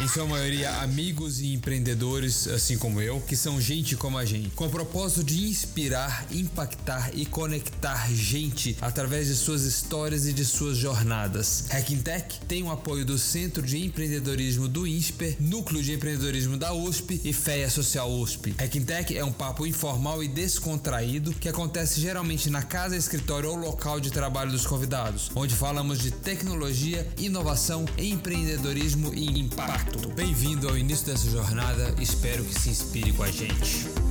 em sua maioria amigos e empreendedores, assim como eu, que são gente como a gente, com o propósito de inspirar, impactar e conectar gente através de suas histórias e de suas jornadas. Hacking Tech tem o apoio do Centro de Empreendedorismo do INSPER, Núcleo de Empreendedorismo da USP e FEA Social USP. Hacking Tech é um papo informal e descontraído que acontece geralmente na casa, escritório ou local de trabalho dos convidados, onde falamos de tecnologia, inovação, empreendedorismo e impacto. Bem-vindo ao início dessa jornada, espero que se inspire com a gente.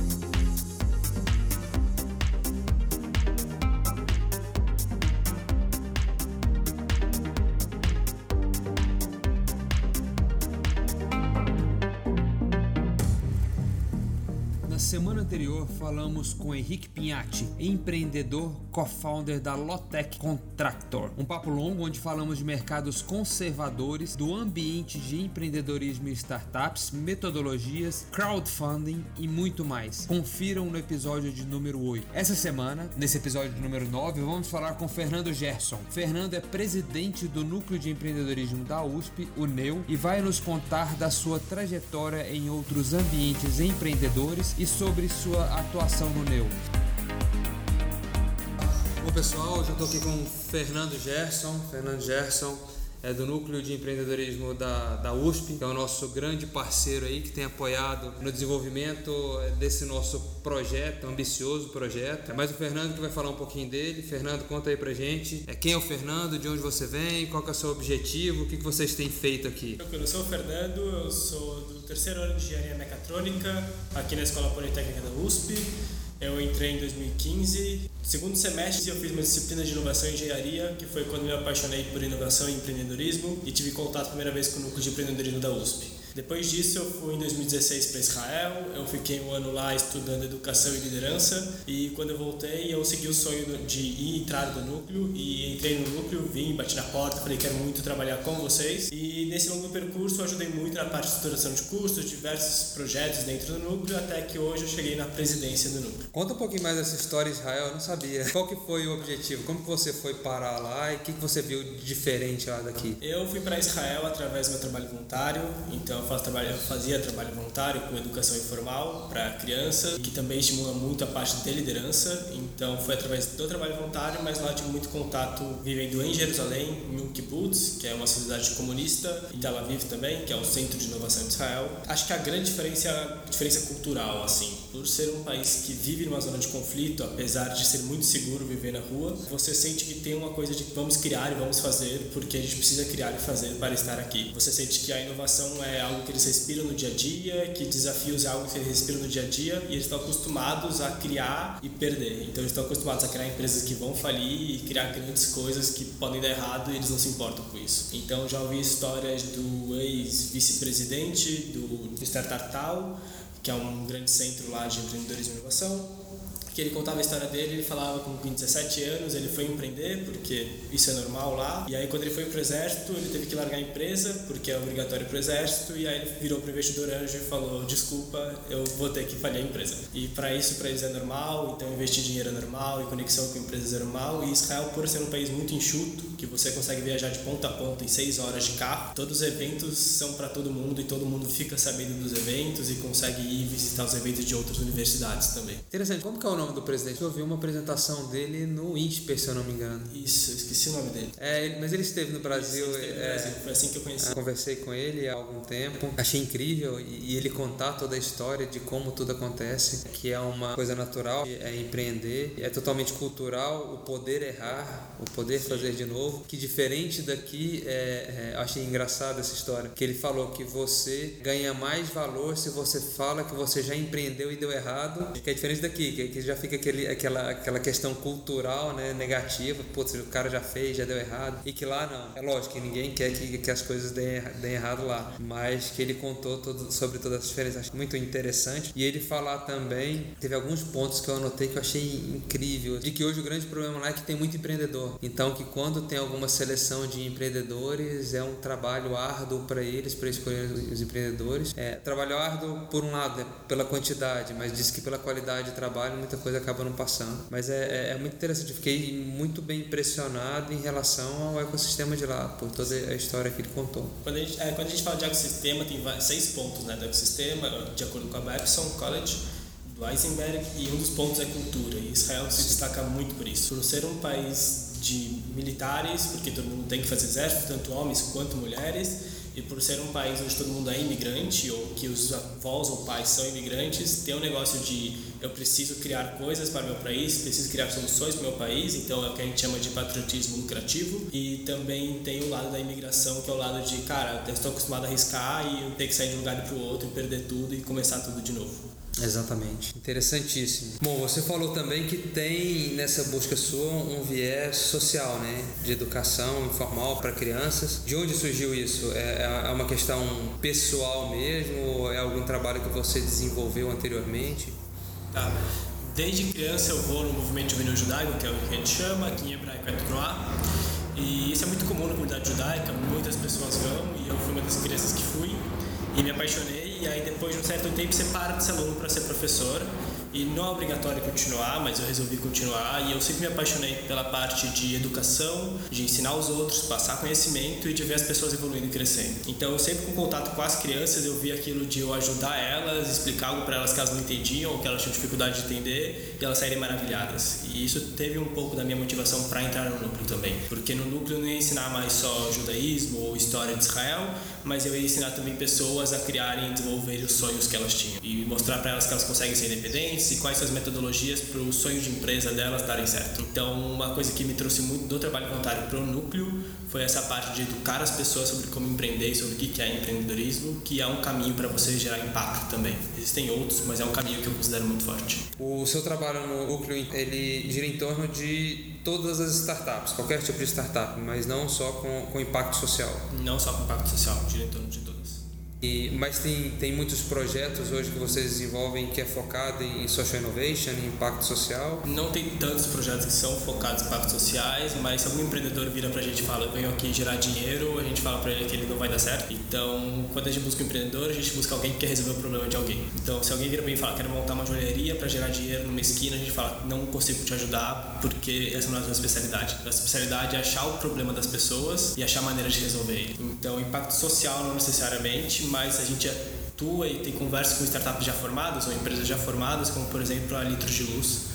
semana anterior falamos com Henrique Pinhatti, empreendedor, co-founder da Lotec Contractor. Um papo longo onde falamos de mercados conservadores, do ambiente de empreendedorismo e startups, metodologias, crowdfunding e muito mais. Confiram no episódio de número 8. Essa semana, nesse episódio de número 9, vamos falar com Fernando Gerson. Fernando é presidente do Núcleo de Empreendedorismo da USP, o NEU, e vai nos contar da sua trajetória em outros ambientes empreendedores e sobre sua atuação no NEU. Pessoal, já estou aqui com o Fernando Gerson. Fernando Gerson é do Núcleo de Empreendedorismo da, da USP, que é o nosso grande parceiro aí, que tem apoiado no desenvolvimento desse nosso projeto, ambicioso projeto. É mais o Fernando que vai falar um pouquinho dele. Fernando, conta aí pra gente é, quem é o Fernando, de onde você vem, qual é o seu objetivo, o que, que vocês têm feito aqui. Eu sou o Fernando, eu sou do terceiro ano de Engenharia Mecatrônica, aqui na Escola Politécnica da USP. Eu entrei em 2015. Segundo semestre eu fiz uma disciplina de inovação e engenharia, que foi quando me apaixonei por inovação e empreendedorismo e tive contato a primeira vez com o núcleo de empreendedorismo da USP. Depois disso, eu fui em 2016 para Israel. Eu fiquei um ano lá estudando educação e liderança. E quando eu voltei, eu segui o sonho de ir entrar no núcleo. E entrei no núcleo, vim, bati na porta, falei: quero muito trabalhar com vocês. E nesse longo percurso, eu ajudei muito na parte de estruturação de custos, diversos projetos dentro do núcleo, até que hoje eu cheguei na presidência do núcleo. Conta um pouquinho mais dessa história Israel, eu não sabia. Qual que foi o objetivo? Como que você foi parar lá e o que, que você viu diferente lá daqui? Eu fui para Israel através do meu trabalho voluntário. Então, faço trabalho, fazia trabalho voluntário com educação informal para crianças, que também estimula muito a parte de liderança. Então foi através do trabalho voluntário, mas lá tive muito contato vivendo em Jerusalém, em Yom Kibbutz, que é uma sociedade comunista, em Tel Aviv também, que é o centro de inovação de Israel. Acho que a grande diferença é a diferença cultural, assim. Por ser um país que vive numa zona de conflito, apesar de ser muito seguro viver na rua, você sente que tem uma coisa de vamos criar e vamos fazer, porque a gente precisa criar e fazer para estar aqui. Você sente que a inovação é algo que eles respiram no dia a dia, que desafios é algo que eles respiram no dia a dia e eles estão acostumados a criar e perder. Então eles estão acostumados a criar empresas que vão falir e criar grandes coisas que podem dar errado e eles não se importam com isso. Então já ouvi histórias do ex-vice-presidente do Startup Tal, que é um grande centro lá de empreendedorismo e inovação, que ele contava a história dele, ele falava com 17 anos ele foi empreender, porque isso é normal lá, e aí quando ele foi pro exército, ele teve que largar a empresa, porque é obrigatório pro exército, e aí ele virou pro investidor anjo e falou, desculpa, eu vou ter que falhar a empresa. E para isso, para eles é normal, então investir dinheiro é normal, e conexão com empresas é normal, e Israel, por ser um país muito enxuto, que você consegue viajar de ponta a ponta em 6 horas de carro, todos os eventos são para todo mundo, e todo mundo fica sabendo dos eventos, e consegue ir visitar os eventos de outras universidades também. Interessante, como que é o nome do presidente? Eu vi uma apresentação dele no INSPER, se eu não me engano. Isso, eu esqueci o nome dele. É, mas ele esteve no Brasil. Isso, esteve no é, Brasil. Foi assim que eu conheci. É, conversei com ele há algum tempo. Achei incrível e, ele contar toda a história de como tudo acontece, que é uma coisa natural, é empreender, é totalmente cultural, o poder errar, o poder Sim. fazer de novo. Que diferente daqui, é, é, achei engraçado essa história, que ele falou que você ganha mais valor se você fala que você já empreendeu e deu errado, que é diferente daqui, que, que já fica aquele, aquela, aquela questão cultural né, negativa, putz, o cara já fez, já deu errado, e que lá não. É lógico que ninguém quer que, que as coisas deem, deem errado lá, mas que ele contou todo, sobre todas as diferenças, acho muito interessante. E ele falar também, teve alguns pontos que eu anotei que eu achei incrível, de que hoje o grande problema lá é que tem muito empreendedor. Então, que quando tem alguma seleção de empreendedores, é um trabalho árduo para eles, para escolher os empreendedores. É, trabalho árduo, por um lado, é pela quantidade, mas diz que pela qualidade de trabalho, muita, coisa acaba não passando. Mas é, é, é muito interessante, eu fiquei muito bem impressionado em relação ao ecossistema de lá, por toda a história que ele contou. Quando a gente, é, quando a gente fala de ecossistema, tem seis pontos né, do ecossistema, de acordo com a Babson College do Eisenberg, e um dos pontos é cultura. E Israel se destaca muito por isso. Por ser um país de militares, porque todo mundo tem que fazer exército, tanto homens quanto mulheres, e por ser um país onde todo mundo é imigrante ou que os avós ou pais são imigrantes, tem um negócio de eu preciso criar coisas para o meu país, preciso criar soluções para o meu país, então é o que a gente chama de patriotismo lucrativo. E também tem o lado da imigração, que é o lado de, cara, eu estou acostumado a arriscar e eu ter que sair de um lugar para o outro e perder tudo e começar tudo de novo. Exatamente. Interessantíssimo. Bom, você falou também que tem nessa busca sua um viés social, né? De educação informal para crianças. De onde surgiu isso? É, é uma questão pessoal mesmo? Ou é algum trabalho que você desenvolveu anteriormente? Tá. Desde criança eu vou no movimento juvenil judaico, que é o que a gente chama, aqui em hebraico é Tnoah. E isso é muito comum na comunidade judaica, muitas pessoas vão e eu fui uma das crianças que fui e me apaixonei e aí depois de um certo tempo você para de ser aluno para ser professor e não é obrigatório continuar, mas eu resolvi continuar e eu sempre me apaixonei pela parte de educação, de ensinar os outros, passar conhecimento e de ver as pessoas evoluindo e crescendo. Então, eu sempre com contato com as crianças, eu vi aquilo de eu ajudar elas, explicar algo para elas que elas não entendiam ou que elas tinham dificuldade de entender e elas saírem maravilhadas. E isso teve um pouco da minha motivação para entrar no núcleo também, porque no núcleo não ia ensinar mais só judaísmo ou história de Israel, mas eu ia ensinar também pessoas a criarem e desenvolverem os sonhos que elas tinham e mostrar para elas que elas conseguem ser independentes e quais são as metodologias para o sonho de empresa delas darem certo. Então, uma coisa que me trouxe muito do trabalho voluntário para o núcleo foi essa parte de educar as pessoas sobre como empreender e sobre o que é empreendedorismo, que é um caminho para você gerar impacto também. Existem outros, mas é um caminho que eu considero muito forte. O seu trabalho no núcleo, ele gira em torno de todas as startups, qualquer tipo de startup, mas não só com, com impacto social. Não só com impacto social, gira em torno de e, mas tem, tem muitos projetos hoje que vocês desenvolvem que é focado em social innovation, em impacto social? Não tem tantos projetos que são focados em impactos sociais, mas se algum empreendedor vira pra gente e fala, eu venho aqui gerar dinheiro, a gente fala pra ele que ele não vai dar certo. Então, quando a gente busca um empreendedor, a gente busca alguém que quer resolver o problema de alguém. Então, se alguém vira pra mim e fala, quero montar uma joalheria para gerar dinheiro numa esquina, a gente fala, não consigo te ajudar porque essa não é a sua especialidade. A especialidade é achar o problema das pessoas e achar maneiras de resolver ele. Então, impacto social não necessariamente, mas a gente atua e tem conversa com startups já formadas ou empresas já formadas, como por exemplo a Litros de Luz,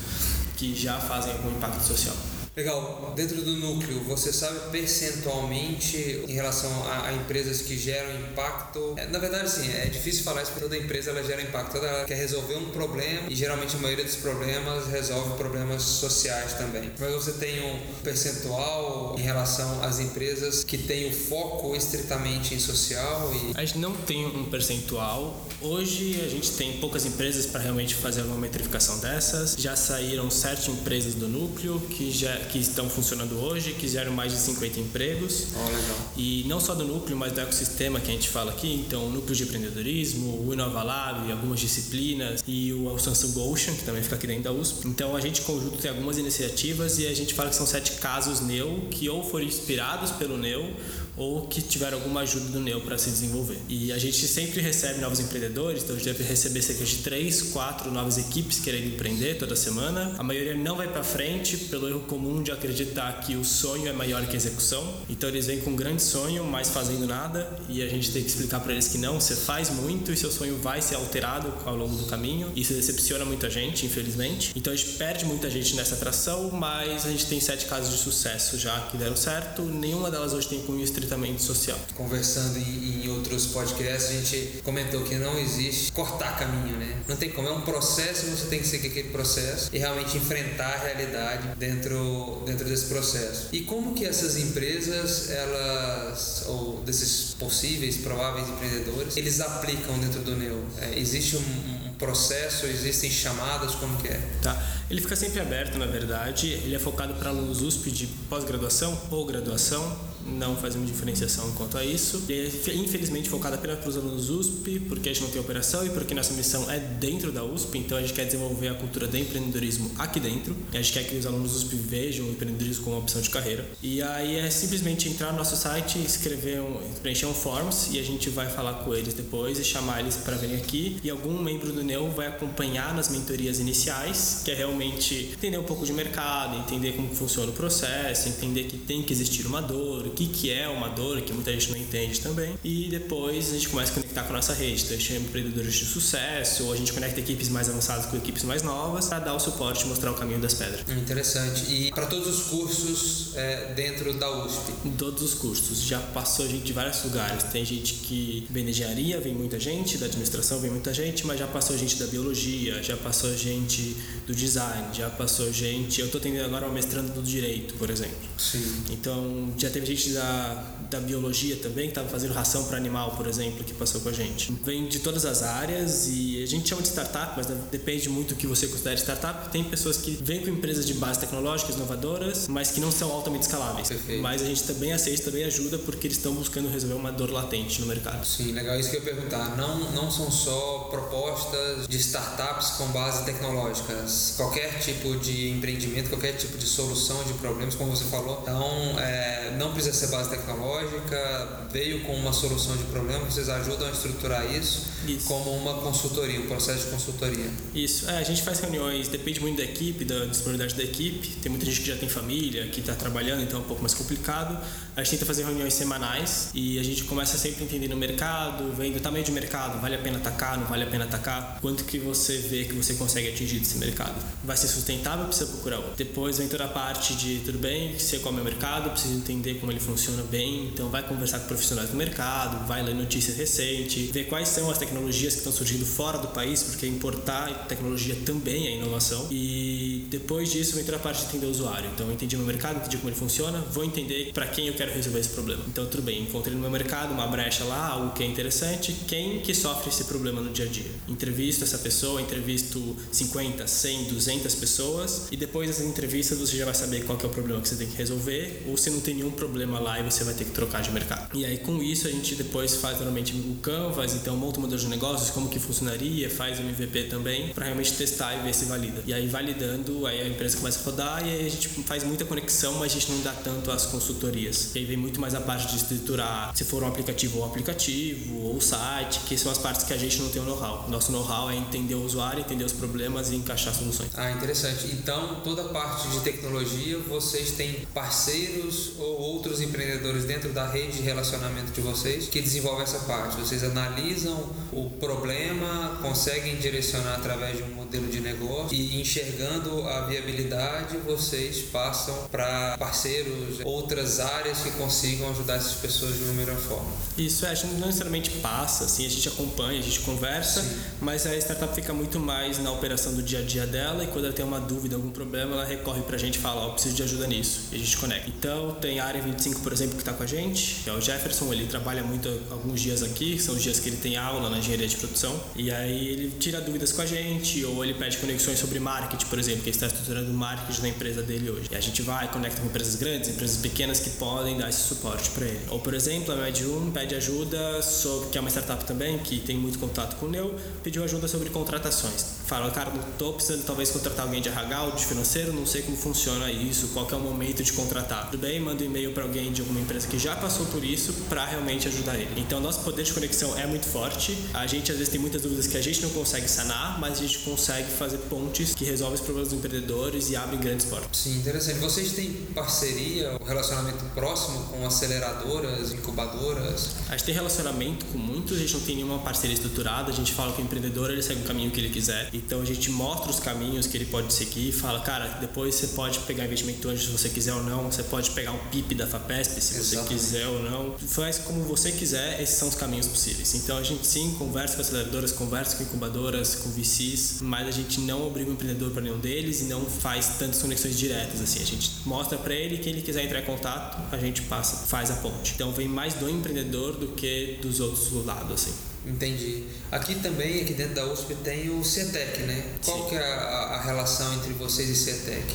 que já fazem algum impacto social. Legal. Dentro do núcleo, você sabe percentualmente em relação a, a, empresas que geram impacto? É, na verdade, sim, é difícil falar isso porque toda empresa ela gera impacto. Toda ela quer resolver um problema e geralmente a maioria dos problemas resolve problemas sociais também. Mas você tem um percentual em relação às empresas que têm o foco estritamente em social? E... A gente não tem um percentual. Hoje a gente tem poucas empresas para realmente fazer uma metrificação dessas. Já saíram sete empresas do núcleo que já que estão funcionando hoje, que geram mais de 50 empregos. Oh. E não só do núcleo, mas do ecossistema que a gente fala aqui, então o núcleo de empreendedorismo, o Inova Lab, algumas disciplinas e o Samsung Ocean, que também fica aqui dentro da USP. Então a gente conjunto tem algumas iniciativas e a gente fala que são sete casos NEO que ou foram inspirados pelo NEO ou que tiveram alguma ajuda do NEO para se desenvolver. E a gente sempre recebe novos empreendedores, então a gente deve receber cerca de 3, 4 novas equipes querendo empreender toda semana. A maioria não vai para frente pelo erro comum de acreditar que o sonho é maior que a execução. Então eles vêm com um grande sonho, mas fazendo nada, e a gente tem que explicar para eles que não, você faz muito e seu sonho vai ser alterado ao longo do caminho. Isso decepciona muita gente, infelizmente. Então a gente perde muita gente nessa atração, mas a gente tem sete casos de sucesso já que deram certo. Nenhuma delas hoje tem cunho estrito social. Conversando em, em, outros podcasts, a gente comentou que não existe cortar caminho, né? Não tem como, é um processo você tem que seguir aquele processo e realmente enfrentar a realidade dentro, dentro desse processo. E como que essas empresas, elas, ou desses possíveis, prováveis empreendedores, eles aplicam dentro do Neo? É, existe um, um processo, existem chamadas, como que é? Tá. Ele fica sempre aberto, na verdade. Ele é focado para alunos USP de pós-graduação ou graduação não fazemos diferenciação quanto a isso. E é, infelizmente focada apenas para os alunos USP, porque a gente não tem operação e porque nossa missão é dentro da USP, então a gente quer desenvolver a cultura do empreendedorismo aqui dentro. A gente quer que os alunos USP vejam o empreendedorismo como uma opção de carreira. E aí é simplesmente entrar no nosso site, escrever um, preencher um forms e a gente vai falar com eles depois e chamar eles para virem aqui. E algum membro do NEU vai acompanhar nas mentorias iniciais, que é realmente entender um pouco de mercado, entender como funciona o processo, entender que tem que existir uma dor, que, que é uma dor, que muita gente não entende também. E depois a gente começa a conectar com a nossa rede. Então a gente chama empreendedores de sucesso, ou a gente conecta equipes mais avançadas com equipes mais novas para dar o suporte e mostrar o caminho das pedras. Interessante. E para todos os cursos é, dentro da USP? Em todos os cursos. Já passou gente de vários lugares. Tem gente que vem da engenharia, vem muita gente, da administração vem muita gente, mas já passou gente da biologia, já passou gente do design, já passou gente. Eu estou tendo agora uma mestrando do direito, por exemplo. Sim. Então já teve gente da, da biologia também, que estava fazendo ração para animal, por exemplo, que passou com a gente. Vem de todas as áreas e a gente chama de startup, mas depende muito do que você considera startup. Tem pessoas que vêm com empresas de base tecnológicas inovadoras, mas que não são altamente escaláveis. Perfeito. Mas a gente também aceita, também ajuda, porque eles estão buscando resolver uma dor latente no mercado. Sim, legal. Isso que eu ia perguntar. Não, não são só propostas de startups com base tecnológicas. Qualquer tipo de empreendimento, qualquer tipo de solução de problemas, como você falou. Então, é, não precisa ser base tecnológica, veio com uma solução de problema, vocês ajudam a estruturar isso, isso. como uma consultoria, um processo de consultoria. Isso, é, a gente faz reuniões, depende muito da equipe, da disponibilidade da equipe. Tem muita gente que já tem família, que está trabalhando, então é um pouco mais complicado. A gente tenta fazer reuniões semanais e a gente começa sempre entendendo o mercado, vendo o tamanho de mercado, vale a pena atacar, não vale a pena atacar, quanto que você vê que você consegue atingir desse mercado. Vai ser sustentável, precisa procurar outro. Depois vem toda a parte de, tudo bem, sei qual é o mercado, preciso entender como ele funciona bem, então vai conversar com profissionais do mercado, vai ler notícias recentes, ver quais são as tecnologias que estão surgindo fora do país, porque importar tecnologia também é inovação. E depois disso toda a parte de entender o usuário. Então eu entendi meu mercado, entendi como ele funciona, vou entender para quem eu quero resolver esse problema. Então tudo bem, encontrei no meu mercado uma brecha lá, algo que é interessante, quem que sofre esse problema no dia a dia. Entrevisto essa pessoa, entrevisto 50, 100, 200 pessoas e depois dessas entrevistas você já vai saber qual é o problema que você tem que resolver ou se não tem nenhum problema lá e você vai ter que trocar de mercado. E aí com isso a gente depois faz normalmente o Canvas, então monta um modelo de negócios, como que funcionaria, faz o MVP também para realmente testar e ver se valida. E aí validando, aí a empresa começa a rodar e aí a gente faz muita conexão, mas a gente não dá tanto as consultorias. E aí vem muito mais a parte de estruturar, se for um aplicativo ou um aplicativo ou site, que são as partes que a gente não tem o know-how. Nosso know-how é entender o usuário, entender os problemas e encaixar soluções. Ah, interessante. Então, toda a parte de tecnologia, vocês têm parceiros ou outros empreendedores dentro da rede de relacionamento de vocês que desenvolvem essa parte. Vocês analisam o problema, conseguem direcionar através de um modelo de negócio e enxergando a viabilidade, vocês passam para parceiros, outras áreas que consigam ajudar essas pessoas de uma melhor forma. Isso, é, a gente não necessariamente passa, assim, a gente acompanha, a gente conversa, Sim. mas a startup fica muito mais na operação do dia a dia dela e quando ela tem uma dúvida, algum problema, ela recorre para a gente e fala, ó, oh, preciso de ajuda nisso, e a gente conecta. Então, tem a área 25, por exemplo, que está com a gente, é o Jefferson, ele trabalha muito alguns dias aqui, são os dias que ele tem aula na engenharia de produção, e aí ele tira dúvidas com a gente, ou ele pede conexões sobre marketing, por exemplo, que está estruturando o marketing da empresa dele hoje. E a gente vai, conecta com empresas grandes, empresas pequenas que podem dar esse suporte para ele. Ou, por exemplo, a Medium pede ajuda sobre, que é uma startup também, que tem muito contato com o Neu, pediu ajuda sobre contratações. Fala, cara, não estou precisando talvez contratar alguém de RH ou de financeiro, não sei como funciona isso, qual é o momento de contratar. Tudo bem? Manda um e-mail para alguém de alguma empresa que já passou por isso para realmente ajudar ele. Então, nosso poder de conexão é muito forte. A gente às vezes tem muitas dúvidas que a gente não consegue sanar, mas a gente consegue fazer pontes que resolvem os problemas dos empreendedores e abrem grandes portas. Sim, interessante. Vocês têm parceria, um relacionamento próximo com aceleradoras, incubadoras? A gente tem relacionamento com muitos, a gente não tem nenhuma parceria estruturada, a gente fala que o empreendedor ele segue o caminho que ele quiser. Então a gente mostra os caminhos que ele pode seguir e fala, cara, depois você pode pegar investimento anjo se você quiser ou não, você pode pegar um PIP da FAPESP se Exatamente. você quiser ou não. Faz como você quiser, esses são os caminhos possíveis. Então a gente sim conversa com aceleradoras, conversa com incubadoras, com VCs, mas a gente não obriga o empreendedor para nenhum deles e não faz tantas conexões diretas assim. A gente mostra para ele que ele quiser entrar em contato, a gente passa, faz a ponte. Então vem mais do empreendedor do que dos outros lados assim. Entendi. Aqui também, aqui dentro da USP, tem o CETEC, né? Qual Sim. que é a, a relação entre vocês e CETEC?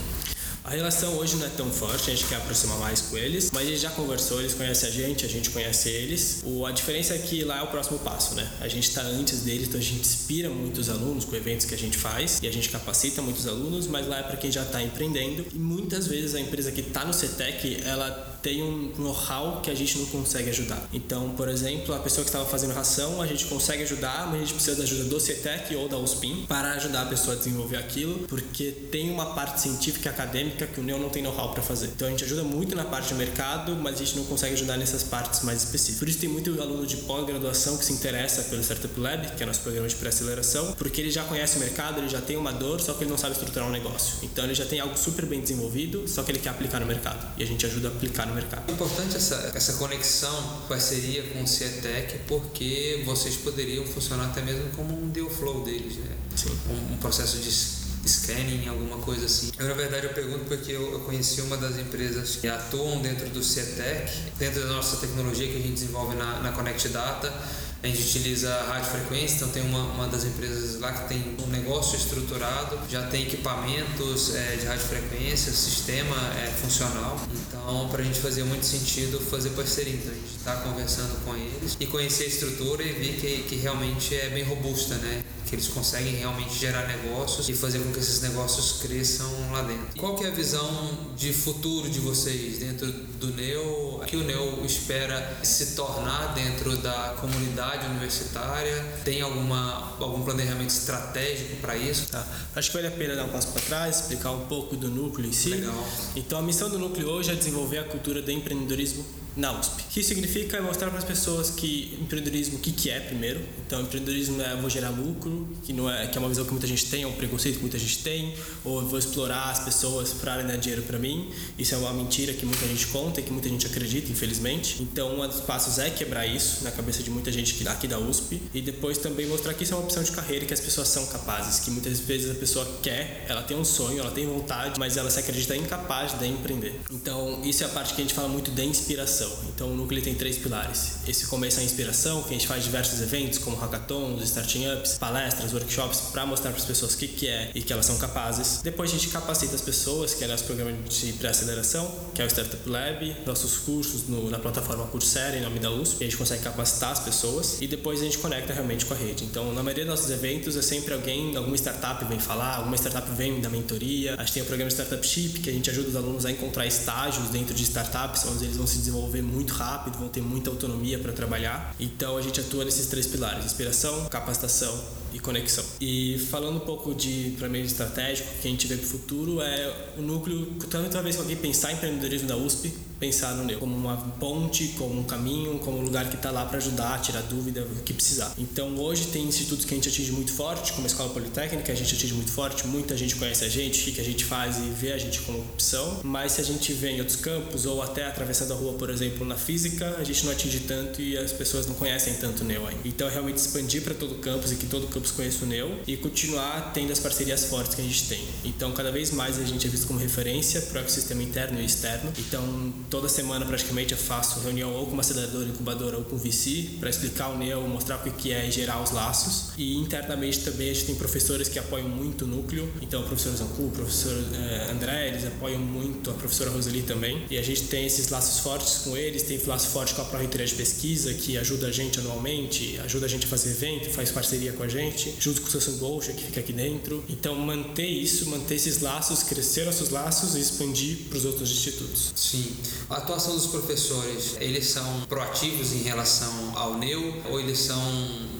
A relação hoje não é tão forte, a gente quer aproximar mais com eles, mas a gente já conversou, eles conhecem a gente, a gente conhece eles. O, a diferença é que lá é o próximo passo, né? A gente está antes deles, então a gente inspira muitos alunos com eventos que a gente faz e a gente capacita muitos alunos, mas lá é para quem já está empreendendo. E muitas vezes a empresa que está no CETEC, ela tem um know-how que a gente não consegue ajudar. Então, por exemplo, a pessoa que estava fazendo ração, a gente consegue ajudar, mas a gente precisa da ajuda do CETEC ou da USPIM para ajudar a pessoa a desenvolver aquilo, porque tem uma parte científica acadêmica que o NEO não tem know-how para fazer. Então, a gente ajuda muito na parte de mercado, mas a gente não consegue ajudar nessas partes mais específicas. Por isso, tem muito aluno de pós-graduação que se interessa pelo Startup Lab, que é nosso programa de pré-aceleração, porque ele já conhece o mercado, ele já tem uma dor, só que ele não sabe estruturar um negócio. Então, ele já tem algo super bem desenvolvido, só que ele quer aplicar no mercado. E a gente ajuda a aplicar no mercado. É importante essa, essa conexão, parceria com o CETEC, porque vocês poderiam funcionar até mesmo como um deal flow deles, né? Um, um, processo de scanning, alguma coisa assim. Eu, na verdade, eu pergunto porque eu, eu, conheci uma das empresas que atuam dentro do CETEC, dentro da nossa tecnologia que a gente desenvolve na, na Connect Data a gente utiliza rádio frequência, então tem uma, uma das empresas lá que tem um negócio estruturado, já tem equipamentos é, de rádio frequência, sistema é, funcional. Então, para a gente fazer muito sentido fazer parceria. Então, a gente está conversando com eles e conhecer a estrutura e ver que, que realmente é bem robusta, né? que eles conseguem realmente gerar negócios e fazer com que esses negócios cresçam lá dentro. Qual que é a visão de futuro de vocês dentro do Neo? O que o Neo espera se tornar dentro da comunidade universitária? Tem alguma, algum planejamento estratégico para isso? Tá. Acho que vale a pena dar um passo para trás, explicar um pouco do núcleo em si. Legal. Então, a missão do núcleo hoje é desenvolver a cultura do empreendedorismo na USP. O que significa mostrar para as pessoas que empreendedorismo, o que, que é primeiro. Então, empreendedorismo é vou gerar lucro, que não é que é uma visão que muita gente tem, é um preconceito que muita gente tem, ou vou explorar as pessoas para dar dinheiro para mim. Isso é uma mentira que muita gente conta e que muita gente acredita, infelizmente. Então, um dos passos é quebrar isso na cabeça de muita gente aqui da USP e depois também mostrar que isso é uma opção de carreira que as pessoas são capazes, que muitas vezes a pessoa quer, ela tem um sonho, ela tem vontade, mas ela se acredita incapaz de empreender. Então, isso é a parte que a gente fala muito de inspiração inspiração. Então o núcleo tem três pilares. Esse começo é a inspiração, que a gente faz diversos eventos, como hackathons, starting ups, palestras, workshops, para mostrar para as pessoas o que, que é e que elas são capazes. Depois a gente capacita as pessoas, que é nosso programa de pré-aceleração, que é o Startup Lab, nossos cursos no, na plataforma Coursera, em nome da USP, a gente consegue capacitar as pessoas. E depois a gente conecta realmente com a rede. Então, na maioria dos nossos eventos, é sempre alguém, alguma startup vem falar, alguma startup vem da mentoria. A gente tem o programa Startup Ship, que a gente ajuda os alunos a encontrar estágios dentro de startups, onde eles vão se desenvolver desenvolver muito rápido, vão ter muita autonomia para trabalhar. Então a gente atua nesses três pilares: inspiração, capacitação e conexão. E falando um pouco de para meio estratégico que a gente vê para o futuro é o núcleo, toda vez que alguém pensar em empreendedorismo da USP, pensar no Neo como uma ponte, como um caminho, como um lugar que está lá para ajudar, tirar dúvida, o que precisar. Então hoje tem institutos que a gente atinge muito forte, como a Escola Politécnica, a gente atinge muito forte, muita gente conhece a gente, o que a gente faz e vê a gente como opção, mas se a gente vê em outros campos ou até atravessando a rua, por exemplo, na física, a gente não atinge tanto e as pessoas não conhecem tanto o Neo ainda. Então é realmente expandir para todo o campus e que todo o campus conheça o Neo e continuar tendo as parcerias fortes que a gente tem. Então cada vez mais a gente é visto como referência para o ecossistema interno e externo. Então toda semana praticamente eu faço reunião ou com uma aceleradora, incubadora ou com VC para explicar o NEO, mostrar o que é e gerar os laços. E internamente também a gente tem professores que apoiam muito o núcleo. Então o professor Zancu, o professor eh, André, eles apoiam muito, a professora Roseli também. E a gente tem esses laços fortes com eles, tem laço forte com a Pró-Reitoria de Pesquisa, que ajuda a gente anualmente, ajuda a gente a fazer evento, faz parceria com a gente, junto com o Samsung Gosha, que fica aqui dentro. Então manter isso, manter esses laços, crescer nossos laços e expandir para os outros institutos. Sim. A atuação dos professores, eles são proativos em relação ao NEU ou eles são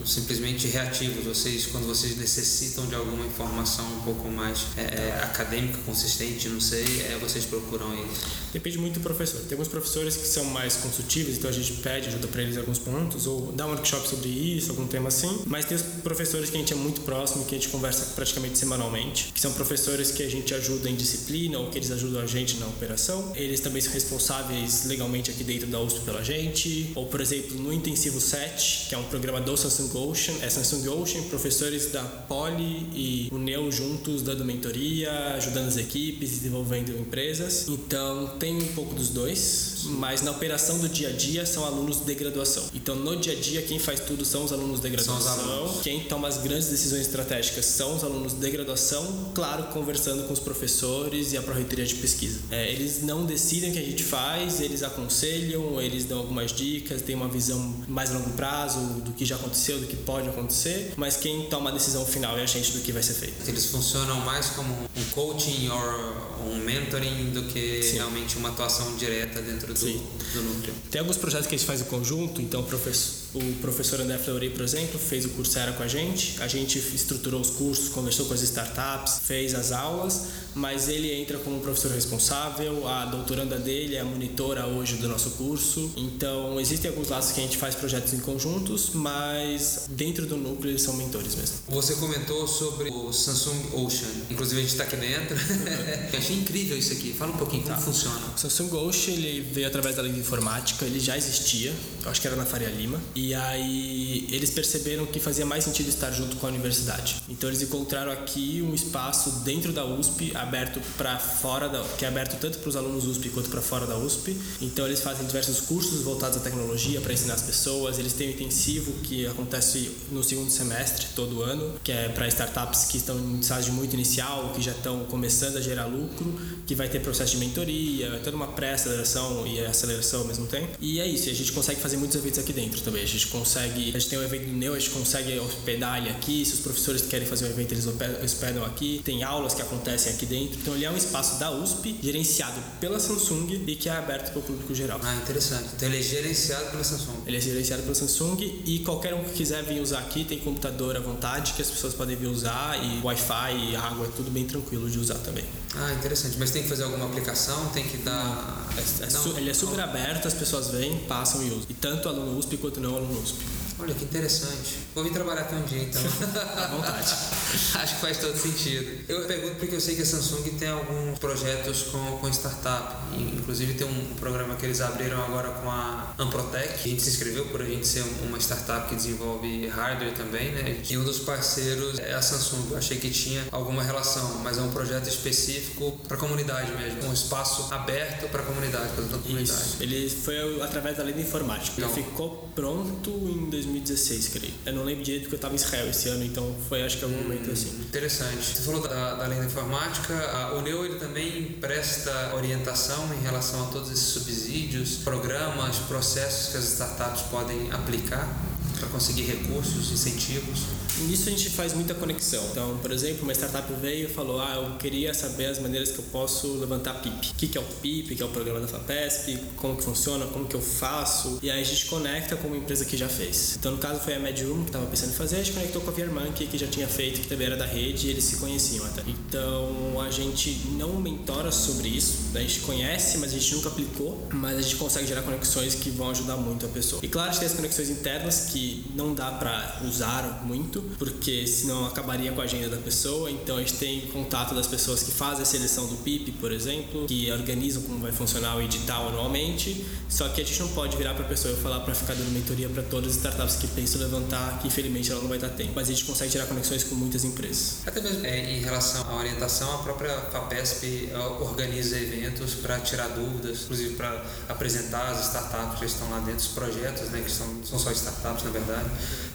simplesmente reativos? Vocês, quando vocês necessitam de alguma informação um pouco mais é, é, acadêmica, consistente, não sei, é, vocês procuram eles? Depende muito do professor. Tem alguns professores que são mais consultivos, então a gente pede ajuda para eles em alguns pontos, ou dá um workshop sobre isso, algum tema assim. Mas tem os professores que a gente é muito próximo, que a gente conversa praticamente semanalmente, que são professores que a gente ajuda em disciplina ou que eles ajudam a gente na operação. Eles também são responsáveis legalmente aqui dentro da USP pela gente. Ou, por exemplo, no Intensivo 7, que é um programa do Samsung Ocean, é Samsung Ocean, professores da Poli e o Neo juntos dando mentoria, ajudando as equipes, desenvolvendo empresas. Então tem um pouco dos dois, mas na operação do dia a dia são alunos de graduação. Então no dia a dia quem faz tudo são os alunos de graduação. Quem toma as grandes decisões estratégicas são os alunos de graduação, claro, conversando com os professores e a pró-reitoria de pesquisa. É, eles não decidem o que a gente faz, eles aconselham, eles dão algumas dicas, têm uma visão mais a longo prazo do que já aconteceu, do que pode acontecer, mas quem toma a decisão final é a gente do que vai ser feito. Eles funcionam mais como um coaching ou um mentoring do que Sim. realmente uma atuação direta dentro do, do núcleo. Tem alguns projetos que a gente faz em conjunto, então o professor o professor André Fleury, por exemplo, fez o curso Era com a gente. A gente estruturou os cursos, conversou com as startups, fez as aulas, mas ele entra como professor responsável. A doutoranda dele é a monitora hoje do nosso curso. Então, existem alguns lados que a gente faz projetos em conjuntos, mas dentro do núcleo eles são mentores mesmo. Você comentou sobre o Samsung Ocean. Inclusive, a gente está aqui dentro. Uhum. Achei incrível isso aqui. Fala um pouquinho como tá. funciona. O Samsung Ocean ele veio através da lei de informática. Ele já existia. Acho que era na Faria Lima. E e aí eles perceberam que fazia mais sentido estar junto com a universidade. Então eles encontraram aqui um espaço dentro da USP, aberto para fora da, que é aberto tanto para os alunos USP quanto para fora da USP. Então eles fazem diversos cursos voltados à tecnologia para ensinar as pessoas. Eles têm um intensivo que acontece no segundo semestre todo ano, que é para startups que estão em estágio muito inicial, que já estão começando a gerar lucro, que vai ter processo de mentoria, toda uma pré-aceleração e aceleração ao mesmo tempo. E é isso, e a gente consegue fazer muitos eventos aqui dentro também gente consegue, a gente tem um evento Neo, a gente consegue hospedar ele aqui, se os professores querem fazer um evento, eles hospedam aqui, tem aulas que acontecem aqui dentro. Então ele é um espaço da USP, gerenciado pela Samsung e que é aberto para o público geral. Ah, interessante. Então ele é gerenciado pela Samsung. Ele é gerenciado pela Samsung e qualquer um que quiser vir usar aqui tem computador à vontade que as pessoas podem vir usar e Wi-Fi e água, é tudo bem tranquilo de usar também. Ah, interessante. Mas tem que fazer alguma aplicação? Tem que dar. É, é, ele é super aberto, as pessoas vêm, passam e usam. E tanto aluno USP quanto não aluno USP. Olha que interessante. Vou vir trabalhar aqui um dia então. à vontade. Acho que faz todo sentido. Eu pergunto porque eu sei que a Samsung tem alguns projetos com, com startup. Inclusive tem um programa que eles abriram agora com a Amprotec. A gente se inscreveu por a gente ser uma startup que desenvolve hardware também, né? E um dos parceiros é a Samsung. Eu achei que tinha alguma relação, mas é um projeto específico para a comunidade mesmo. Um espaço aberto para a comunidade, para a comunidade. Isso. Ele foi através da lei da informática. Então, Ele ficou pronto em 2016, creio. Eu não lembro direito porque eu estava em Israel esse ano, então foi acho que algum hum, momento assim. Interessante. Você falou da, da lei da informática, a Uneu ele também presta orientação em relação a todos esses subsídios, programas, processos que as startups podem aplicar para conseguir recursos, incentivos. Nisso a gente faz muita conexão. Então, por exemplo, uma startup veio e falou: Ah, eu queria saber as maneiras que eu posso levantar PIP. O que é o PIP, que é o programa da FAPESP, como que funciona, como que eu faço. E aí a gente conecta com uma empresa que já fez. Então, no caso, foi a Medium que estava pensando em fazer, a gente conectou com a Viermonkey, que já tinha feito, que também era da rede, e eles se conheciam até. Então, a gente não mentora sobre isso, a gente conhece, mas a gente nunca aplicou, mas a gente consegue gerar conexões que vão ajudar muito a pessoa. E claro, a gente tem as conexões internas que não dá para usar muito, porque senão acabaria com a agenda da pessoa. Então a gente tem contato das pessoas que fazem a seleção do PIP, por exemplo, que organizam como vai funcionar o edital anualmente. Só que a gente não pode virar para a pessoa e falar para ficar dando mentoria para todas as startups que pensam levantar, que infelizmente ela não vai dar tempo. Mas a gente consegue tirar conexões com muitas empresas. Até mesmo é, em relação à orientação, a própria FAPESP organiza eventos para tirar dúvidas, inclusive para apresentar as startups que estão lá dentro, os projetos, né, que são, são só startups na verdade,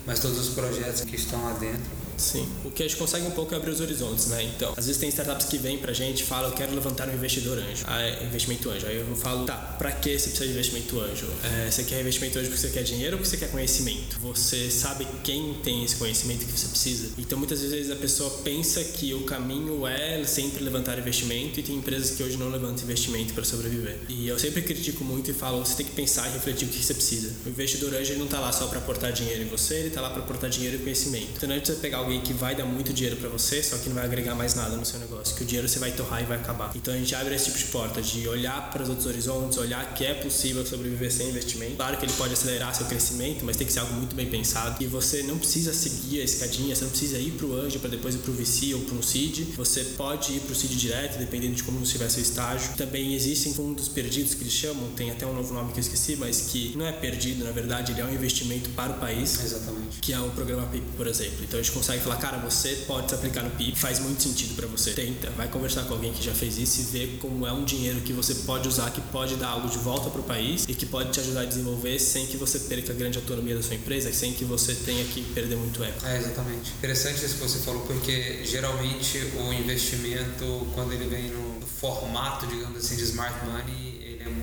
mas todos os projetos que estão lá dentro Sim. O que a gente consegue um pouco é abrir os horizontes, né? Então, às vezes tem startups que vêm pra gente e falam, eu quero levantar um investidor anjo. Ah, é investimento anjo. Aí eu falo, tá, pra que você precisa de investimento anjo? É, você quer investimento anjo porque você quer dinheiro ou porque você quer conhecimento? Você sabe quem tem esse conhecimento que você precisa? Então, muitas vezes a pessoa pensa que o caminho é sempre levantar investimento e tem empresas que hoje não levantam investimento para sobreviver. E eu sempre critico muito e falo, você tem que pensar e refletir o que você precisa. O investidor anjo ele não tá lá só para aportar dinheiro em você, ele tá lá para aportar dinheiro e conhecimento. Então, não é você pegar alguém que vai dar muito dinheiro para você, só que não vai agregar mais nada no seu negócio, que o dinheiro você vai torrar e vai acabar. Então a gente abre esse tipo de porta, de olhar para os outros horizontes, olhar que é possível sobreviver sem investimento. Claro que ele pode acelerar seu crescimento, mas tem que ser algo muito bem pensado. E você não precisa seguir a escadinha, você não precisa ir para o anjo para depois ir para o VC ou para um seed. Você pode ir para o seed direto, dependendo de como estiver seu estágio. Também existem fundos perdidos que eles chamam, tem até um novo nome que eu esqueci, mas que não é perdido, na verdade, ele é um investimento para o país. Exatamente. Que é o programa PIP, por exemplo. Então a gente consegue falar, cara, você pode se aplicar no PIP, faz muito sentido para você. Tenta, vai conversar com alguém que já fez isso e ver como é um dinheiro que você pode usar, que pode dar algo de volta para o país e que pode te ajudar a desenvolver sem que você perca a grande autonomia da sua empresa, sem que você tenha que perder muito eco. É, exatamente. Interessante isso que você falou, porque geralmente o investimento, quando ele vem no formato, digamos assim, de smart money,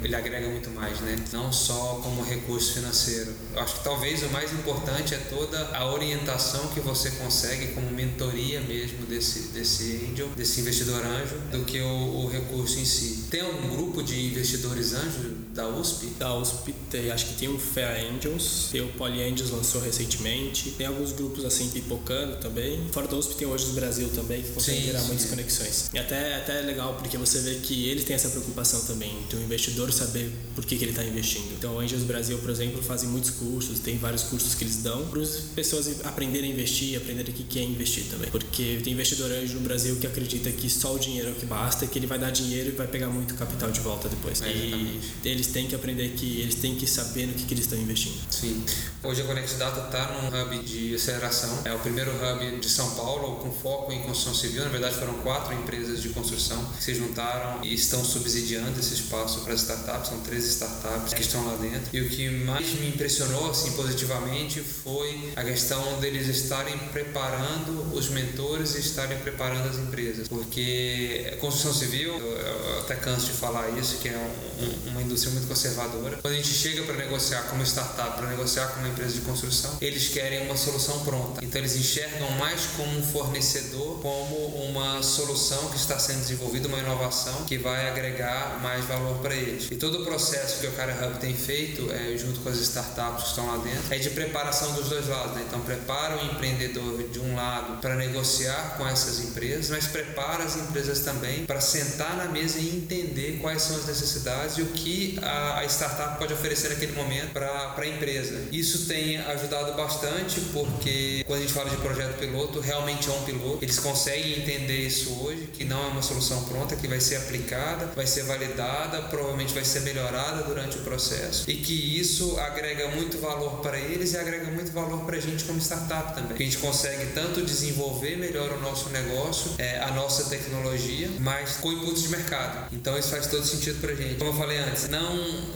ele agrega muito mais, né? Não só como recurso financeiro. Eu acho que talvez o mais importante é toda a orientação que você consegue como mentoria mesmo desse, desse angel, desse investidor anjo, do que o, o recurso em si. Tem algum grupo de investidores anjos da USP? Da USP tem, acho que tem o Fair Angels, tem o Poly Angels lançou recentemente, tem alguns grupos assim pipocando também. Fora da USP tem hoje do Brasil também, que consegue gerar muitas conexões. E até, até é legal porque você vê que eles têm essa preocupação também, do investidor saber por que, que ele está investindo. Então, o Angels Brasil, por exemplo, fazem muitos cursos, tem vários cursos que eles dão para as pessoas aprenderem a investir, aprenderem o que é investir também. Porque tem investidor anjo no Brasil que acredita que só o dinheiro é o que basta, que ele vai dar dinheiro e vai pegar muito capital de volta depois. É, e eles têm que aprender que eles têm que saber no que, que eles estão investindo. Sim. Hoje a Connect Data está num hub de aceleração. É o primeiro hub de São Paulo com foco em construção civil. Na verdade, foram quatro empresas de construção que se juntaram e estão subsidiando esse espaço para startups. São três startups que estão lá dentro. E o que mais me impressionou assim positivamente foi a questão deles estarem preparando os mentores e estarem preparando as empresas. Porque construção civil, eu até canso de falar isso, que é um, uma indústria muito conservadora. Quando a gente chega para negociar como startup, para negociar com uma empresa de construção, eles querem uma solução pronta. Então eles enxergam mais como um fornecedor, como uma solução que está sendo desenvolvida, uma inovação que vai agregar mais valor para eles. E todo o processo que o Cara Hub tem feito, é, junto com as startups que estão lá dentro, é de preparação dos dois lados. Né? Então prepara o empreendedor de um lado para negociar com essas empresas, mas prepara as empresas também para sentar na mesa e entender quais são as necessidades e o que a, a startup pode oferecer naquele momento para a empresa. Isso tem ajudado bastante porque quando a gente fala de projeto piloto, realmente é um piloto. Eles conseguem entender isso hoje, que não é uma solução pronta, que vai ser aplicada, vai ser validada, provavelmente vai ser melhorada durante o processo. E que isso agrega muito valor para eles e agrega muito valor para a gente como startup também. Que a gente consegue tanto desenvolver melhor o nosso negócio, é, a nossa tecnologia, mas com inputs de mercado. Então isso faz todo sentido para a gente. Como eu falei antes, não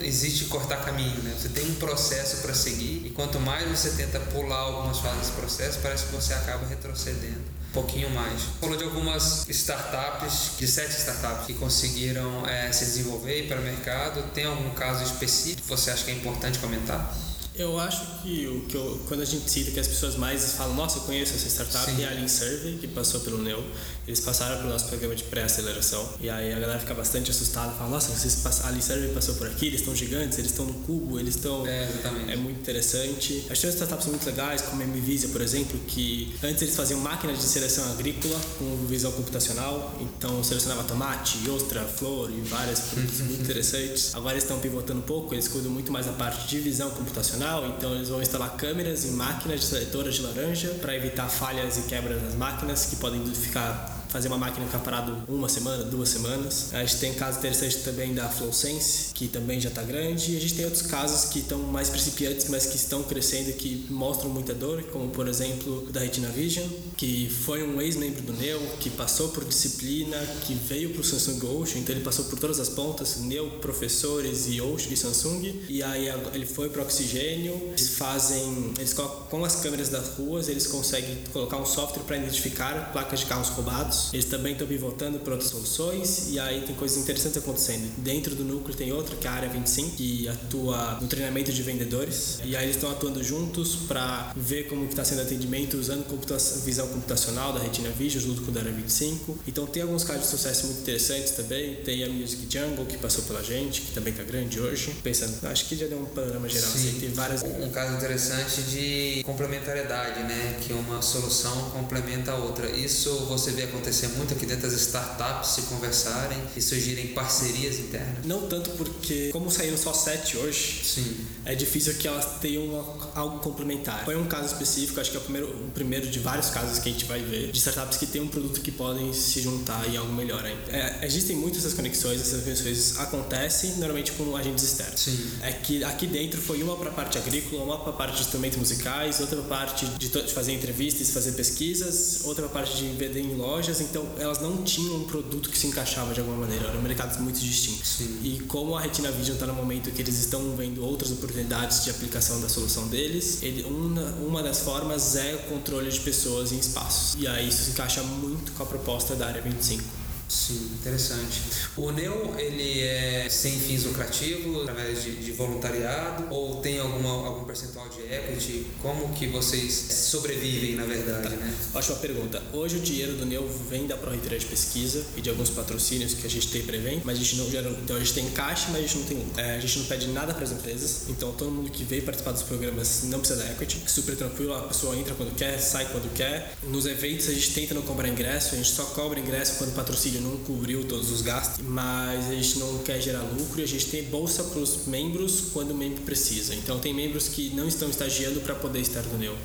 existe cortar caminho, né? Você tem um processo para seguir e quanto mais você tenta pular algumas fases desse processo, parece que você acaba retrocedendo um pouquinho mais. Falou de algumas startups, de sete startups que conseguiram é, se desenvolver para o mercado. Tem algum caso específico que você acha que é importante comentar? Eu acho que o que eu, quando a gente cita que as pessoas mais falam, nossa, eu conheço essa startup, Sim. é a Lean Survey, que passou pelo Neo. Eles passaram pelo nosso programa de pré-aceleração. E aí a galera fica bastante assustada, fala, nossa, vocês pass... a Survey passou por aqui, eles estão gigantes, eles estão no cubo, eles estão. É, exatamente. É muito interessante. As três startups são muito legais, como a MVisia, por exemplo, que antes eles faziam máquinas de seleção agrícola com visão computacional. Então selecionava tomate, ostra, flor e várias produtos muito interessantes. Agora eles estão pivotando um pouco, eles cuidam muito mais da parte de visão computacional então eles vão instalar câmeras em máquinas de seletoras de laranja para evitar falhas e quebras nas máquinas que podem ficar fazer uma máquina ficar parado uma semana, duas semanas. A gente tem casos interessantes também da FlowSense, que também já está grande, e a gente tem outros casos que estão mais principiantes, mas que estão crescendo e que mostram muita dor, como por exemplo da Retina Vision, que foi um ex-membro do Neo, que passou por disciplina, que veio para o Samsung Ocean, então ele passou por todas as pontas, Neo, professores e Ocean e Samsung, e aí ele foi para oxigênio, eles fazem, eles com as câmeras das ruas, eles conseguem colocar um software para identificar placas de carros roubados eles também estão pivotando para outras soluções e aí tem coisas interessantes acontecendo. Dentro do núcleo tem outra, que é a área 25, que atua no treinamento de vendedores. E aí eles estão atuando juntos para ver como está sendo atendimento usando visão computacional da Retina Vision junto com a área 25. Então tem alguns casos de sucesso muito interessantes também. Tem a Music Jungle, que passou pela gente, que também está grande hoje. Pensando, acho que já deu um panorama geral. Assim, tem várias... Um caso interessante de complementariedade, né? Que uma solução complementa a outra. Isso você vê acontecer acontecer muito aqui dentro das startups se conversarem e surgirem parcerias internas? Não tanto porque, como saíram só sete hoje, Sim. é difícil que elas tenham uma, algo complementar. Foi um caso específico, acho que é o primeiro, o primeiro de vários casos que a gente vai ver, de startups que têm um produto que podem se juntar em algo melhor ainda. É, existem muitas essas conexões, essas conexões acontecem normalmente com agentes externos. Sim. É que aqui dentro foi uma para a parte agrícola, uma para a parte de instrumentos musicais, outra para a parte de, de fazer entrevistas, fazer pesquisas, outra para a parte de vender em lojas. Então elas não tinham um produto que se encaixava de alguma maneira. Eram mercados muito distintos. Sim. E como a Retina Vision está no momento que eles estão vendo outras oportunidades de aplicação da solução deles, ele, uma, uma das formas é o controle de pessoas em espaços. E aí isso se encaixa muito com a proposta da área 25. Sim, interessante. O Neo, ele é sem fins lucrativos, através de, de, voluntariado, ou tem alguma, algum percentual de equity? Como que vocês sobrevivem, na verdade, tá. né? Ótima pergunta. Hoje o dinheiro do Neo vem da Proreitoria de Pesquisa e de alguns patrocínios que a gente tem evento, mas a gente não gera... Então a gente tem caixa, mas a gente não tem. É, a gente não pede nada para as empresas, então todo mundo que veio participar dos programas não precisa da equity, super tranquilo, a pessoa entra quando quer, sai quando quer. Nos eventos a gente tenta não cobrar ingresso, a gente só cobra ingresso quando patrocínio não cobriu todos os gastos, mas a gente não quer gerar lucro e a gente tem bolsa para os membros quando o membro precisa. Então tem membros que não estão estagiando para poder estar no Neo.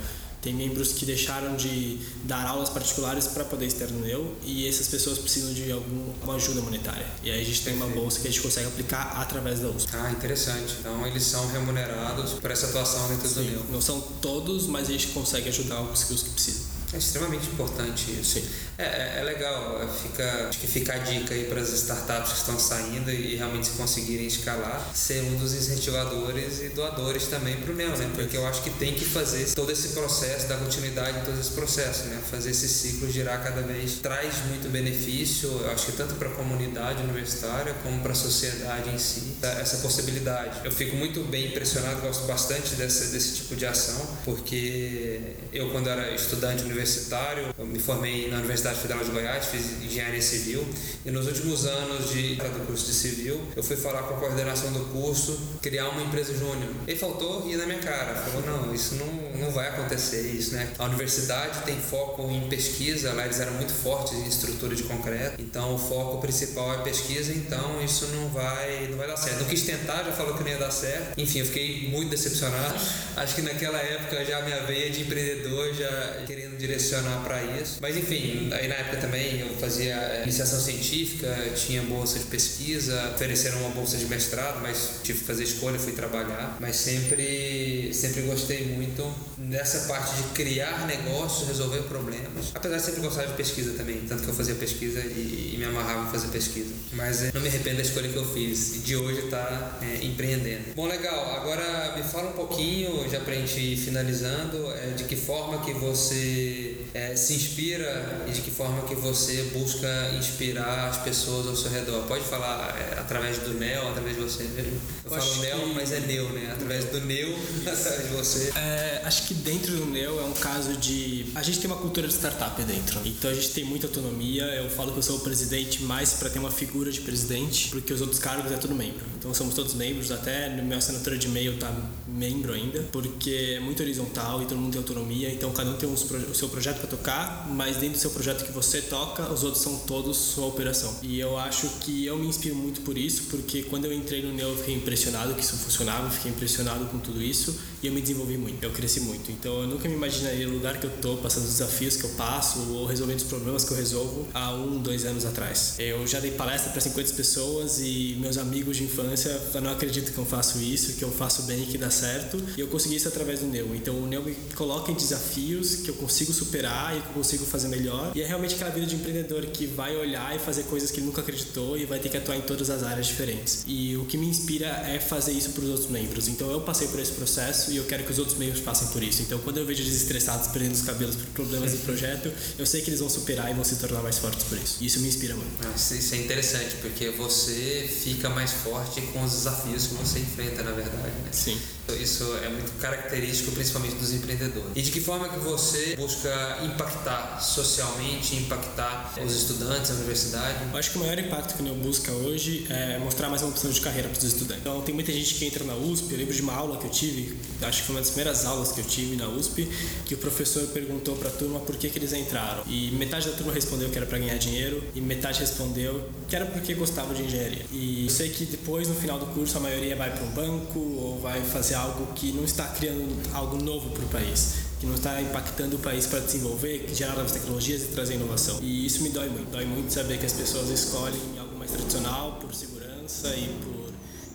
Tem membros que deixaram de dar aulas particulares para poder estar no Neo e essas pessoas precisam de alguma ajuda monetária. E aí a gente tem uma bolsa que a gente consegue aplicar através da USP. Ah, interessante. Então eles são remunerados por essa atuação dentro Sim, do Neo. Não são todos, mas a gente consegue ajudar os que precisam. É extremamente importante isso. É, é, é, legal, fica, acho que fica a dica aí para as startups que estão saindo e realmente se conseguirem escalar, ser um dos incentivadores e doadores também para o Neo, né? Porque eu acho que tem que fazer todo esse processo, dar continuidade em todo esse processo, né? Fazer esse ciclo girar cada vez traz muito benefício, eu acho que tanto para a comunidade universitária como para a sociedade em si, essa possibilidade. Eu fico muito bem impressionado, gosto bastante dessa, desse tipo de ação, porque eu quando era estudante universitário universitário. Eu me formei na Universidade Federal de Goiás, fiz engenharia civil e nos últimos anos de, do curso de civil eu fui falar com a coordenação do curso criar uma empresa júnior. Ele faltou ir na minha cara, falou não, isso não, não vai acontecer isso, né? A universidade tem foco em pesquisa, lá eles eram muito fortes em estrutura de concreto, então o foco principal é pesquisa, então isso não vai não vai dar certo. Não quis tentar, já falou que não ia dar certo. Enfim, eu fiquei muito decepcionado. Acho que naquela época já minha veia de empreendedor já querendo direcionar para isso. Mas enfim, aí na época também eu fazia eh, iniciação científica, tinha bolsa de pesquisa, ofereceram uma bolsa de mestrado, mas tive que fazer escolha, fui trabalhar. Mas sempre, sempre gostei muito dessa parte de criar negócios, resolver problemas. Apesar de sempre gostar de pesquisa também, tanto que eu fazia pesquisa e, e me amarrava em fazer pesquisa. Mas é, não me arrependo da escolha que eu fiz e de hoje tá é, empreendendo. Bom, legal. Agora me fala um pouquinho, já pra gente ir finalizando, é, de que forma que você é, se inspira e de que forma que você busca inspirar as pessoas ao seu redor? Pode falar é, através do Neo, através de você mesmo? Eu, eu falo Neo, que... mas é Neo, né? Através do Neo, através de você. É, acho que dentro do Neo é um caso de... A gente tem uma cultura de startup dentro, então a gente tem muita autonomia. Eu falo que eu sou o presidente mais para ter uma figura de presidente, porque os outros cargos é tudo membro. Então somos todos membros, até no meu assinatura de e-mail tá membro ainda, porque é muito horizontal e todo mundo tem autonomia, então cada um tem o seu projeto para tocar, mas dentro do seu projeto que você toca, os outros são todos sua operação. E eu acho que eu me inspiro muito por isso, porque quando eu entrei no Neo eu fiquei impressionado que isso funcionava, fiquei impressionado com tudo isso e eu me desenvolvi muito, eu cresci muito. Então eu nunca me imaginaria no lugar que eu tô, passando os desafios que eu passo ou resolvendo os problemas que eu resolvo há um, dois anos atrás. Eu já dei palestra para 50 pessoas e meus amigos de infância não acreditam que eu faço isso, que eu faço bem e que dá certo. E eu consegui isso através do Neo. Então o Neo me coloca em desafios que eu consigo superar e que eu consigo fazer melhor. E é realmente aquela vida de empreendedor que vai olhar e fazer coisas que ele nunca acreditou e vai ter que atuar em todas as áreas diferentes. E o que me inspira é fazer isso para os outros membros. Então eu passei por esse processo e eu quero que os outros membros passem por isso. Então quando eu vejo eles estressados, perdendo os cabelos por problemas do projeto, eu sei que eles vão superar e vão se tornar mais fortes por isso. E isso me inspira muito. Isso é interessante porque você fica mais forte com os desafios que você enfrenta, na verdade. Né? Sim. Isso é muito característico, principalmente dos empreendedores. E de que forma que você busca impactar socialmente, impactar os estudantes, a universidade? Eu acho que o maior impacto que eu busca hoje é mostrar mais uma opção de carreira para os estudantes. Então, tem muita gente que entra na USP. Eu lembro de uma aula que eu tive, acho que foi uma das primeiras aulas que eu tive na USP, que o professor perguntou para a turma por que, que eles entraram. E metade da turma respondeu que era para ganhar dinheiro e metade respondeu que era porque gostava de engenharia. E eu sei que depois, no final do curso, a maioria vai para um banco ou vai fazer algo que não está criando algo novo para o país que não está impactando o país para desenvolver, gerar novas tecnologias e trazer inovação. E isso me dói muito. Dói muito saber que as pessoas escolhem algo mais tradicional por segurança e por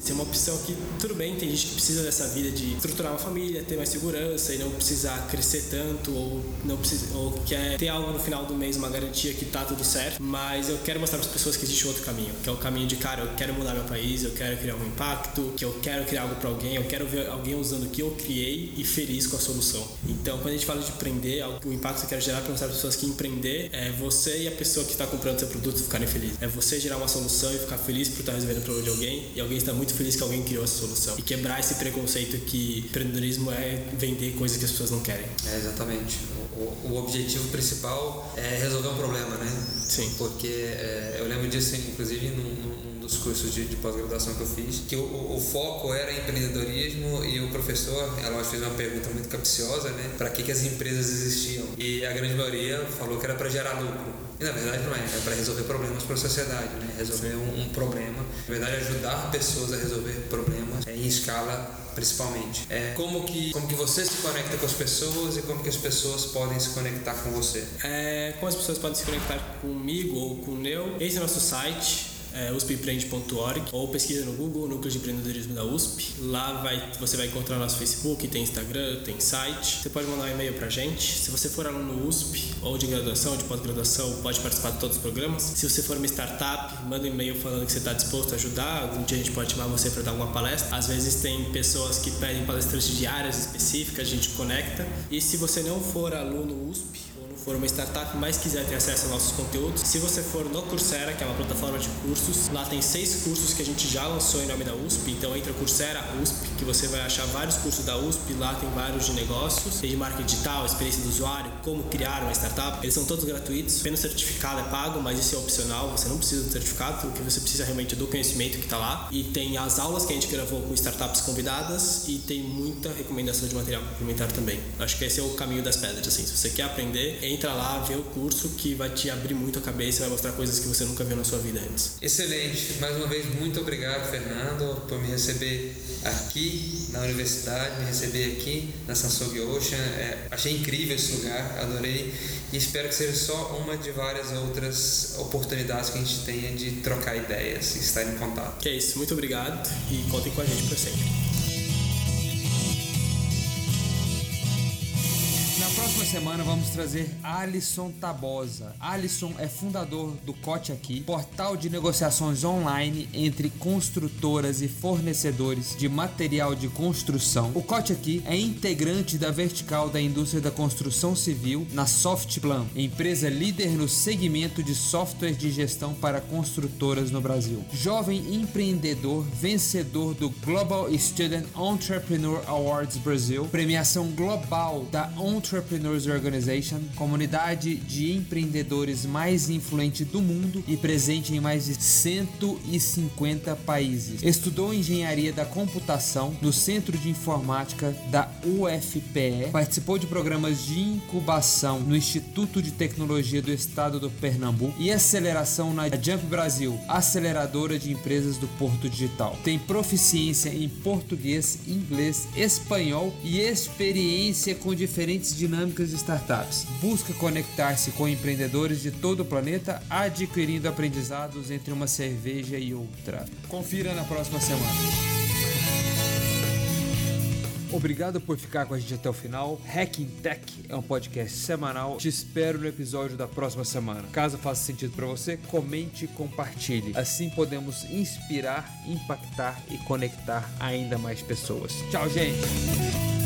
ser uma opção que, tudo bem, tem gente que precisa dessa vida de estruturar uma família, ter mais segurança e não precisar crescer tanto ou não precisa, ou quer ter algo no final do mês, uma garantia que tá tudo certo, mas eu quero mostrar para as pessoas que existe outro caminho, que é o caminho de, cara, eu quero mudar meu país, eu quero criar um impacto, que eu quero criar algo para alguém, eu quero ver alguém usando o que eu criei e feliz com a solução. Então, quando a gente fala de empreender, o impacto que eu quero gerar para mostrar para as pessoas que empreender é você e a pessoa que está comprando seu produto ficarem felizes. É você gerar uma solução e ficar feliz por estar resolvendo o problema de alguém e alguém está muito muito feliz que alguém criou essa solução. E quebrar esse preconceito que empreendedorismo é vender coisas que as pessoas não querem. É, exatamente. O, o objetivo principal é resolver um problema, né? Sim. Porque é, eu lembro disso, inclusive, num, num dos cursos de, de pós-graduação que eu fiz, que o, o, foco era empreendedorismo e o professor, ela fez uma pergunta muito capciosa, né? Para que, que as empresas existiam? E a grande maioria falou que era para gerar lucro. E na verdade não é, é para resolver problemas para a sociedade, né? resolver um, um, problema. Na verdade, ajudar pessoas a resolver problemas é, em escala principalmente. É, como, que, como que você se conecta com as pessoas e como que as pessoas podem se conectar com você? É, como as pessoas podem se conectar comigo ou com o Neu? Esse é o nosso site é, ou pesquisa no Google Núcleo de Empreendedorismo da USP. Lá vai, você vai encontrar nosso Facebook, tem Instagram, tem site. Você pode mandar um e-mail pra gente. Se você for aluno USP ou de graduação, de pós-graduação, pode participar de todos os programas. Se você for uma startup, manda um e-mail falando que você está disposto a ajudar. Algum dia a gente pode chamar você para dar alguma palestra. Às vezes tem pessoas que pedem palestrantes de áreas específicas, a gente conecta. E se você não for aluno USP, for uma startup, mas quiser ter acesso aos nossos conteúdos, se você for no Coursera, que é uma plataforma de cursos, lá tem seis cursos que a gente já lançou em nome da USP. Então entra Coursera USP, que você vai achar vários cursos da USP. Lá tem vários de negócios, de marketing digital, experiência do usuário, como criar uma startup. Eles são todos gratuitos. Apenas certificado é pago, mas isso é opcional. Você não precisa do certificado, o que você precisa realmente é do conhecimento que está lá. E tem as aulas que a gente gravou com startups convidadas e tem muita recomendação de material complementar também. Acho que esse é o caminho das pedras. Assim, se você quer aprender, entra lá, vê o curso que vai te abrir muito a cabeça vai mostrar coisas que você nunca viu na sua vida antes. Excelente. Mais uma vez, muito obrigado, Fernando, por me receber aqui na universidade, me receber aqui na Samsung Ocean. É, achei incrível esse lugar, adorei e espero que seja só uma de várias outras oportunidades que a gente tenha de trocar ideias e estar em contato. Que é isso, muito obrigado e contem com a gente para sempre. Próxima semana vamos trazer Alisson Tabosa. Alisson é fundador do Cote Aqui, portal de negociações online entre construtoras e fornecedores de material de construção. O Cote Aqui é integrante da vertical da indústria da construção civil na Softplan, empresa líder no segmento de software de gestão para construtoras no Brasil. Jovem empreendedor, vencedor do Global Student Entrepreneur Awards Brasil, premiação global da Entrepreneur Entrepreneurs Organization, comunidade de empreendedores mais influente do mundo e presente em mais de 150 países. Estudou engenharia da computação no Centro de Informática da UFPE, participou de programas de incubação no Instituto de Tecnologia do Estado do Pernambuco e aceleração na Jump Brasil, aceleradora de empresas do Porto Digital. Tem proficiência em português, inglês, espanhol e experiência com diferentes dinâmicas de startups. Busca conectar-se com empreendedores de todo o planeta, adquirindo aprendizados entre uma cerveja e outra. Confira na próxima semana. Obrigado por ficar com a gente até o final. Hacking Tech é um podcast semanal. Te espero no episódio da próxima semana. Caso faça sentido para você, comente e compartilhe. Assim podemos inspirar, impactar e conectar ainda mais pessoas. Tchau, gente!